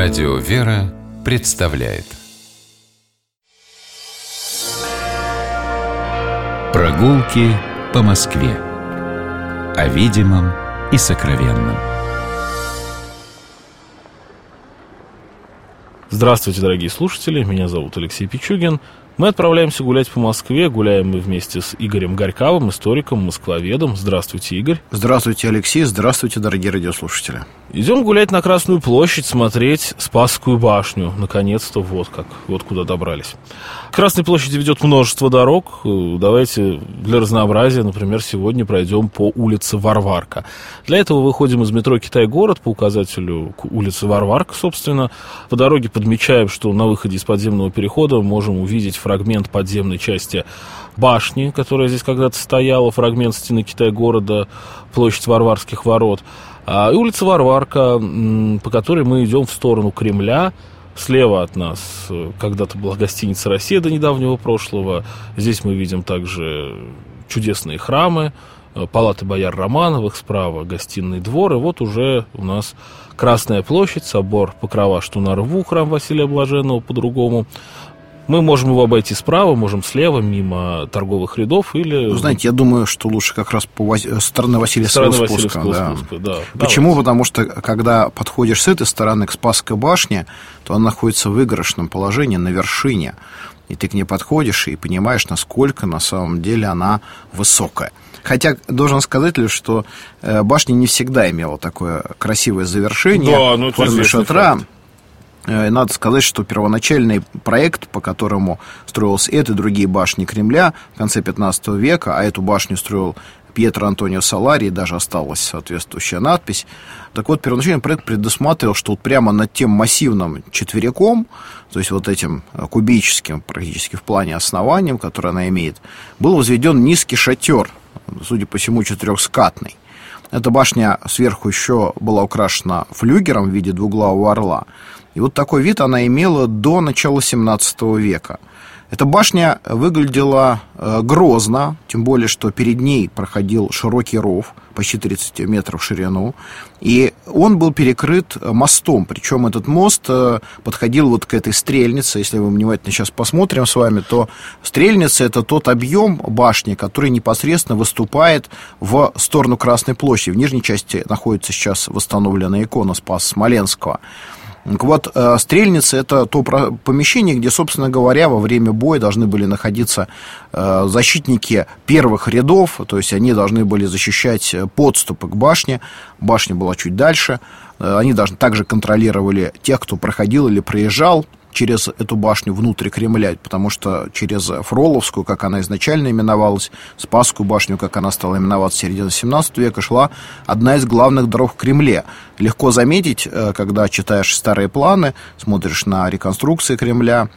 Радио «Вера» представляет. Прогулки по Москве. О видимом и сокровенном. Здравствуйте, дорогие слушатели, меня зовут Алексей Пичугин. Мы отправляемся гулять по Москве, гуляем мы вместе с Игорем Горьковым, историком, москвоведом. Здравствуйте, Игорь. Здравствуйте, Алексей, здравствуйте, дорогие радиослушатели. Идем гулять на Красную площадь, смотреть Спасскую башню. Наконец-то вот как, вот куда добрались. К Красной площади ведет множество дорог. Давайте для разнообразия, например, сегодня пройдем по улице Варварка. Для этого выходим из метро Китай-город по указателю к улице Варварка, собственно. По дороге подмечаем, что на выходе из подземного перехода можем увидеть фрагмент подземной части башни, которая здесь когда-то стояла, фрагмент стены Китай-города, площадь Варварских ворот. А, и улица Варварка, по которой мы идем в сторону Кремля. Слева от нас э, когда-то была гостиница «Россия» до недавнего прошлого. Здесь мы видим также чудесные храмы, э, палаты бояр Романовых, справа гостиный двор, и вот уже у нас Красная площадь, собор Покрова Штунарву, храм Василия Блаженного по-другому, мы можем его обойти справа, можем слева, мимо торговых рядов или... Ну, знаете, я думаю, что лучше как раз по Вас... стороны Васильевского стороны спуска. Васильевского да. спуска да. Почему? Давайте. Потому что, когда подходишь с этой стороны к Спасской башне, то она находится в выигрышном положении на вершине. И ты к ней подходишь и понимаешь, насколько на самом деле она высокая. Хотя должен сказать лишь, что э, башня не всегда имела такое красивое завершение да, ну, в форме шатра. Факт. Э, надо сказать, что первоначальный проект, по которому строилась эта и другие башни Кремля в конце 15 века, а эту башню строил Пьетро Антонио Салари, даже осталась соответствующая надпись. Так вот, первоначальный проект предусматривал, что вот прямо над тем массивным четверяком, то есть вот этим э, кубическим практически в плане основанием, которое она имеет, был возведен низкий шатер, судя по всему, четырехскатный. Эта башня сверху еще была украшена флюгером в виде двуглавого орла. И вот такой вид она имела до начала 17 века. Эта башня выглядела э, грозно, тем более, что перед ней проходил широкий ров, почти 30 метров в ширину, и он был перекрыт мостом, причем этот мост э, подходил вот к этой стрельнице, если мы внимательно сейчас посмотрим с вами, то стрельница это тот объем башни, который непосредственно выступает в сторону Красной площади. В нижней части находится сейчас восстановленная икона Спаса Смоленского. Так вот, э, стрельница – это то помещение, где, собственно говоря, во время боя должны были находиться э, защитники первых рядов, то есть они должны были защищать подступы к башне, башня была чуть дальше, э, они должны также контролировали тех, кто проходил или проезжал через эту башню внутрь Кремля, потому что через Фроловскую, как она изначально именовалась, Спасскую башню, как она стала именоваться в середине 17 века, шла одна из главных дорог в Кремле. Легко заметить, э, когда читаешь старые планы, смотришь на реконструкции Кремля,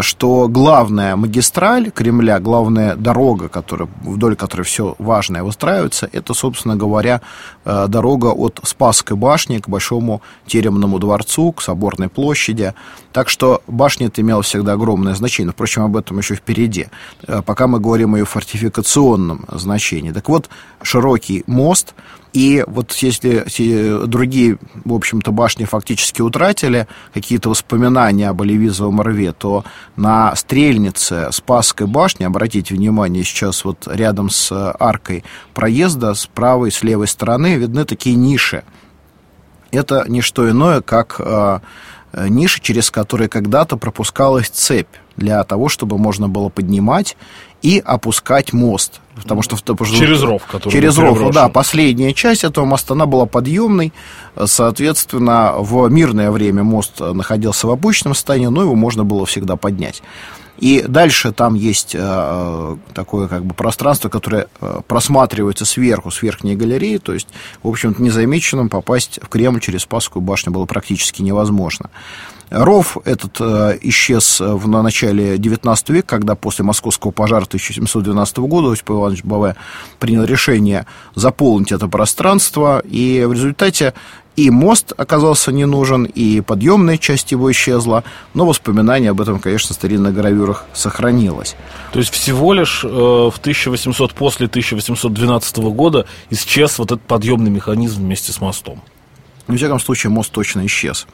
что главная магистраль Кремля, главная дорога, которая, вдоль которой все важное выстраивается, это, собственно говоря, э, дорога от Спасской башни к Большому Теремному дворцу, к Соборной площади. Так что башня это имела всегда огромное значение. Впрочем, об этом еще впереди. Э, пока мы говорим о ее фортификационном значении. Так вот, широкий мост – и вот если другие, в общем-то, башни фактически утратили какие-то воспоминания об Оливизовом рве, то на стрельнице Спасской башни, обратите внимание, сейчас вот рядом с аркой проезда с правой и с левой стороны видны такие ниши. Это не что иное, как э, ниши, через которые когда-то пропускалась цепь для того, чтобы можно было поднимать и опускать мост. Потому что, через ров, который Через ров, да. Последняя часть этого моста, она была подъемной. Соответственно, в мирное время мост находился в обычном состоянии, но его можно было всегда поднять. И дальше там есть э, такое как бы пространство, которое э, просматривается сверху, с верхней галереи. То есть, в общем-то, незамеченным попасть в Кремль через Спасскую башню было практически невозможно. Ров этот э, исчез в начале XIX века, когда после московского пожара 1712 года Осип Иванович Баве принял решение заполнить это пространство, и в результате и мост оказался не нужен, и подъемная часть его исчезла, но воспоминание об этом, конечно, в старинных гравюрах сохранилось. То есть всего лишь э, в 1800, после 1812 года исчез вот этот подъемный механизм вместе с мостом? В всяком случае, мост точно исчез.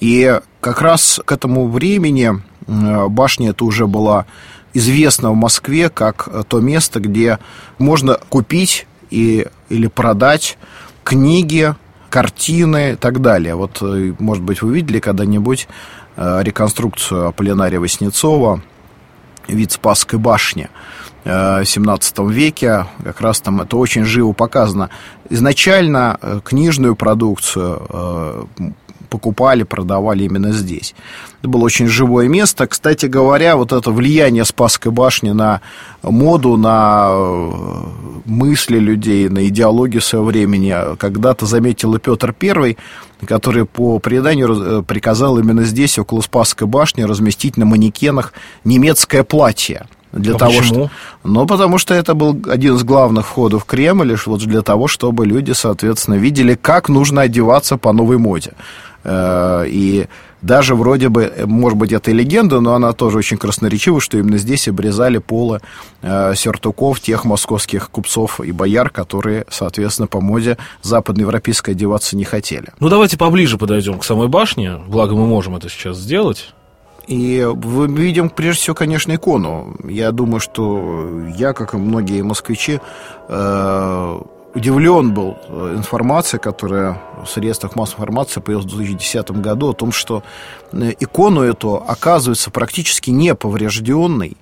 И как раз к этому времени башня эта уже была известна в Москве как то место, где можно купить и, или продать книги, картины и так далее. Вот, э, может быть, вы видели когда-нибудь э, реконструкцию Аполлинария Васнецова «Вид Спасской башни» в 17 веке, как раз там это очень живо показано. Изначально э, книжную продукцию покупали, продавали именно здесь. Это было очень живое место. Кстати говоря, вот это влияние Спасской башни на моду, на э, мысли людей, на идеологию своего времени когда-то заметил и Петр I, который по преданию э, приказал именно здесь, около Спасской башни, разместить на манекенах немецкое платье для а того, почему? Что, ну, потому что это был один из главных входов в Кремль, вот для того, чтобы люди, соответственно, видели, как нужно одеваться по новой моде. Э, и даже вроде бы, может быть, это и легенда, но она тоже очень красноречива, что именно здесь обрезали полы э, сюртуков тех московских купцов и бояр, которые, соответственно, по моде западноевропейской одеваться не хотели. Ну, давайте поближе подойдем к самой башне, благо мы можем это сейчас сделать. И мы видим, прежде всего, конечно, икону. Я думаю, что я, как и многие москвичи, э, удивлен был э, информацией, которая в средствах массовой информации появилась в 2010 году, о том, что э, икону эту оказывается практически неповрежденной,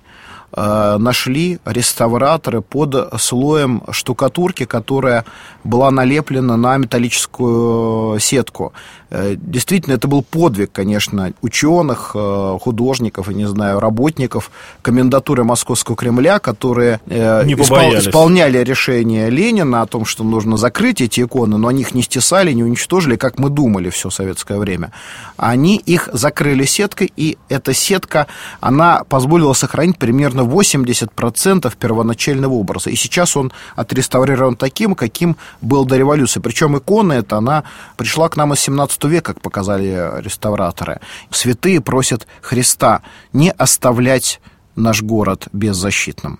нашли реставраторы под слоем штукатурки, которая была налеплена на металлическую сетку. Э, действительно, это был подвиг, конечно, ученых, э, художников, я не знаю, работников комендатуры Московского Кремля, которые не испол- исполняли решение Ленина о том, что нужно закрыть эти иконы, но они их не стесали, не уничтожили, как мы думали все советское время. Они их закрыли сеткой, и эта сетка, она позволила сохранить примерно 80% первоначального образа. И сейчас он отреставрирован таким, каким был до революции. Причем икона эта, она пришла к нам из 17 века, как показали реставраторы. Святые просят Христа не оставлять наш город беззащитным.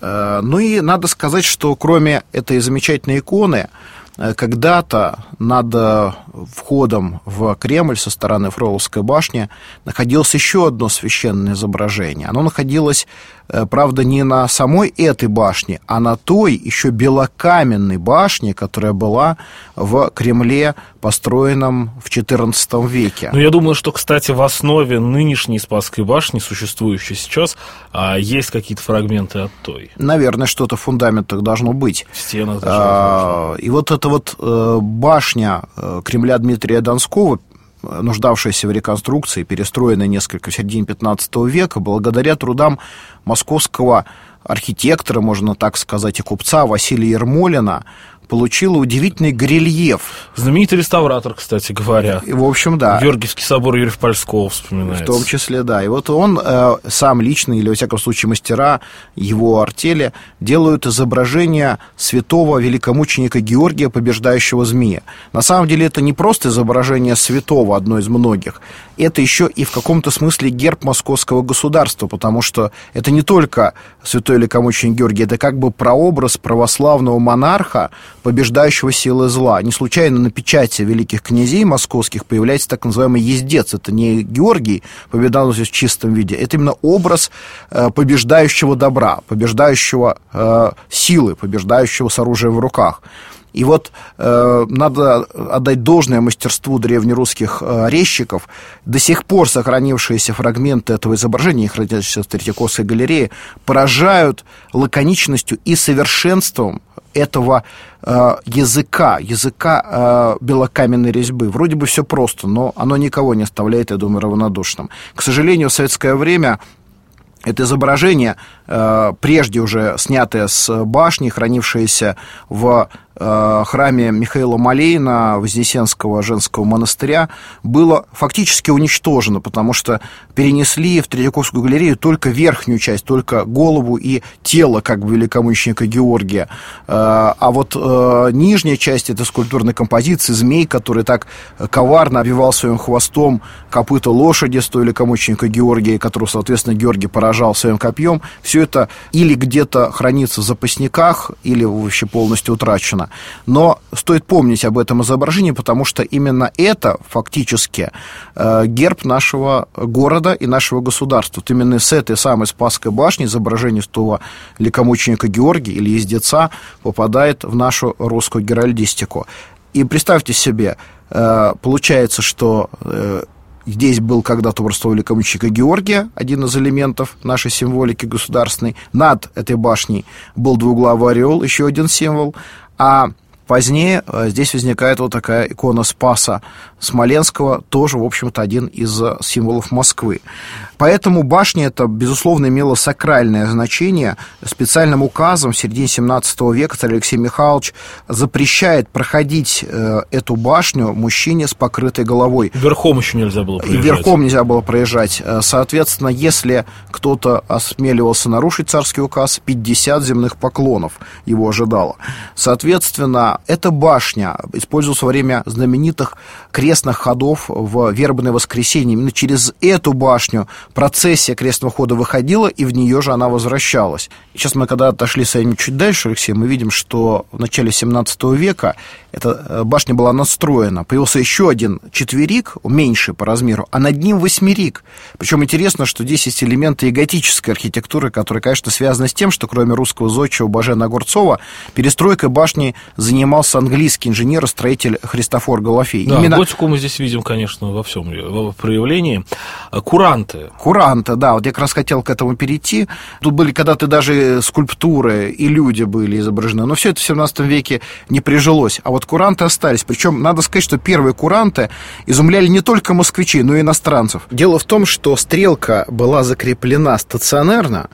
Э, ну и надо сказать, что кроме этой замечательной иконы, когда-то над э, входом в Кремль со стороны Фроловской башни находилось еще одно священное изображение. Оно находилось, э, правда, не на самой этой башне, а на той еще белокаменной башне, которая была в Кремле, построенном в XIV веке. Ну, я думаю, что, кстати, в основе нынешней Спасской башни, существующей сейчас, а, есть какие-то фрагменты от той. Наверное, что-то в фундаментах должно быть. Даже. А, и вот это вот э, башня э, Кремля Дмитрия Донского, нуждавшаяся в реконструкции, перестроенная несколько в середине 15 века, благодаря трудам московского архитектора, можно так сказать, и купца Василия Ермолина, получила удивительный горельеф. Знаменитый реставратор, кстати говоря. И, в общем, да. Георгиевский собор Юрьев Польского вспоминается. В том числе, да. И вот он э, сам лично, или, во всяком случае, мастера его артели, делают изображение святого великомученика Георгия, побеждающего змея. На самом деле, это не просто изображение святого, одно из многих. Это еще и в каком-то смысле герб московского государства, потому что это не только святой великомученик Георгий, это как бы прообраз православного монарха, побеждающего силы зла. Не случайно на печати великих князей московских появляется так называемый ездец. Это не Георгий, победоносец в чистом виде, это именно образ э, побеждающего добра, побеждающего э, силы, побеждающего с оружием в руках. И вот э, надо отдать должное мастерству древнерусских э, резчиков. До сих пор сохранившиеся фрагменты этого изображения, их хранятся в Третьяковской галерее, поражают лаконичностью и совершенством этого э, языка, языка э, белокаменной резьбы. Вроде бы все просто, но оно никого не оставляет, я думаю, равнодушным. К сожалению, в советское время это изображение, э, прежде уже снятое с башни, хранившееся в храме Михаила Малейна Вознесенского женского монастыря было фактически уничтожено, потому что перенесли в Третьяковскую галерею только верхнюю часть, только голову и тело как бы великомученика Георгия. Э, а вот э, нижняя часть этой скульптурной композиции, змей, который так коварно обвивал своим хвостом копыта лошади с той великомученика Георгия, которого, соответственно, Георгий поражал своим копьем, все это или где-то хранится в запасниках, или вообще полностью утрачено. Но стоит помнить об этом изображении, потому что именно это фактически э, герб нашего города и нашего государства. Вот именно с этой самой Спасской башни изображение святого великомученика Георгия или ездеца попадает в нашу русскую геральдистику. И представьте себе, э, получается, что э, Здесь был когда-то образ великомученика Георгия, один из элементов нашей символики государственной. Над этой башней был двуглавый орел, еще один символ. А Позднее э, здесь возникает вот такая икона Спаса Смоленского, тоже, в общем-то, один из э, символов Москвы. Поэтому башня это, безусловно, имела сакральное значение. Специальным указом в середине 17 века царь Алексей Михайлович запрещает проходить э, эту башню мужчине с покрытой головой. Верхом еще нельзя было проезжать. И верхом нельзя было проезжать. Соответственно, если кто-то осмеливался нарушить царский указ, 50 земных поклонов его ожидало. Соответственно, эта башня использовалась во время знаменитых крестных ходов в вербное воскресенье. Именно через эту башню процессия крестного хода выходила, и в нее же она возвращалась. сейчас мы, когда отошли с вами чуть дальше, Алексей, мы видим, что в начале 17 века эта э, башня была настроена. Появился еще один четверик, меньший по размеру, а над ним восьмерик. Причем интересно, что здесь есть элементы и готической архитектуры, которые, конечно, связаны с тем, что кроме русского зодчего Бажена Огурцова, перестройкой башни занимался английский инженер и строитель Христофор Голофей. Да, Именно... готику мы здесь видим, конечно, во всем в проявлении. А куранты. Куранты, да, вот я как раз хотел к этому перейти. Тут были когда-то даже скульптуры и люди были изображены, но все это в 17 веке не прижилось. А вот куранты остались. Причем, надо сказать, что первые куранты изумляли не только москвичей, но и иностранцев. Дело в том, что стрелка была закреплена стационарно,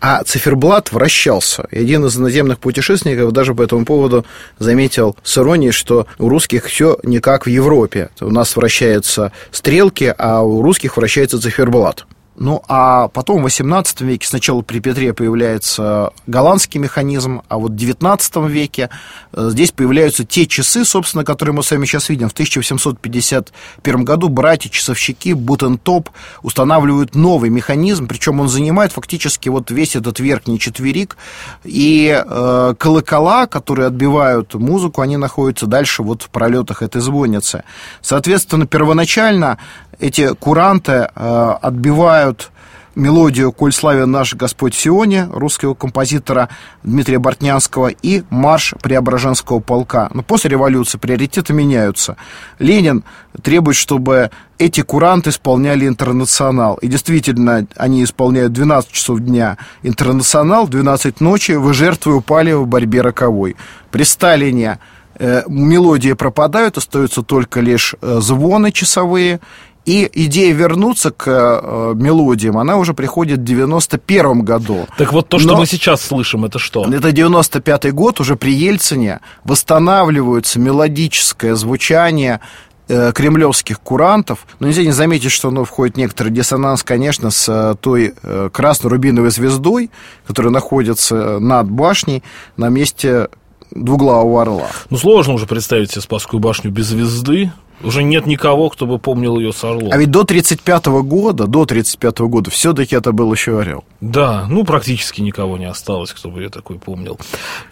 а циферблат вращался. И один из наземных путешественников даже по этому поводу заметил с иронией, что у русских все не как в Европе. У нас вращаются стрелки, а у русских вращается циферблат. Ну, а потом в XVIII веке сначала при Петре появляется голландский механизм, а вот в XIX веке э, здесь появляются те часы, собственно, которые мы с вами сейчас видим. В 1851 году братья-часовщики Бутентоп устанавливают новый механизм, причем он занимает фактически вот весь этот верхний четверик, и э, колокола, которые отбивают музыку, они находятся дальше вот в пролетах этой звонницы. Соответственно, первоначально эти куранты э, отбивают мелодию «Коль славен наш Господь Сионе» русского композитора Дмитрия Бортнянского и марш Преображенского полка. Но после революции приоритеты меняются. Ленин требует, чтобы эти куранты исполняли интернационал. И действительно, они исполняют 12 часов дня интернационал, 12 ночи вы жертвы упали в борьбе роковой. При Сталине э, мелодии пропадают, остаются только лишь э, звоны часовые, и идея вернуться к э, мелодиям, она уже приходит в 91 году. Так вот то, что Но мы сейчас слышим, это что? Это 95 год, уже при Ельцине восстанавливается мелодическое звучание э, кремлевских курантов. Но нельзя не заметить, что ну, входит некоторый диссонанс, конечно, с э, той э, красно-рубиновой звездой, которая находится над башней на месте двуглавого орла. Ну, сложно уже представить себе Спасскую башню без звезды. Уже нет никого, кто бы помнил ее с Орлом. А ведь до 35 года, до 35 года все-таки это был еще Орел. Да, ну практически никого не осталось, кто бы ее такой помнил.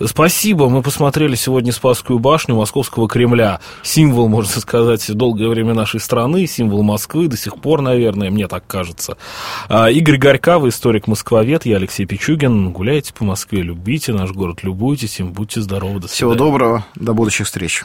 Спасибо, мы посмотрели сегодня Спасскую башню Московского Кремля. Символ, можно сказать, долгое время нашей страны, символ Москвы, до сих пор, наверное, мне так кажется. А, Игорь Горькав, историк-москвовед, я Алексей Пичугин. Гуляйте по Москве, любите наш город, любуйтесь им, будьте здоровы, до свидания. Всего доброго, до будущих встреч.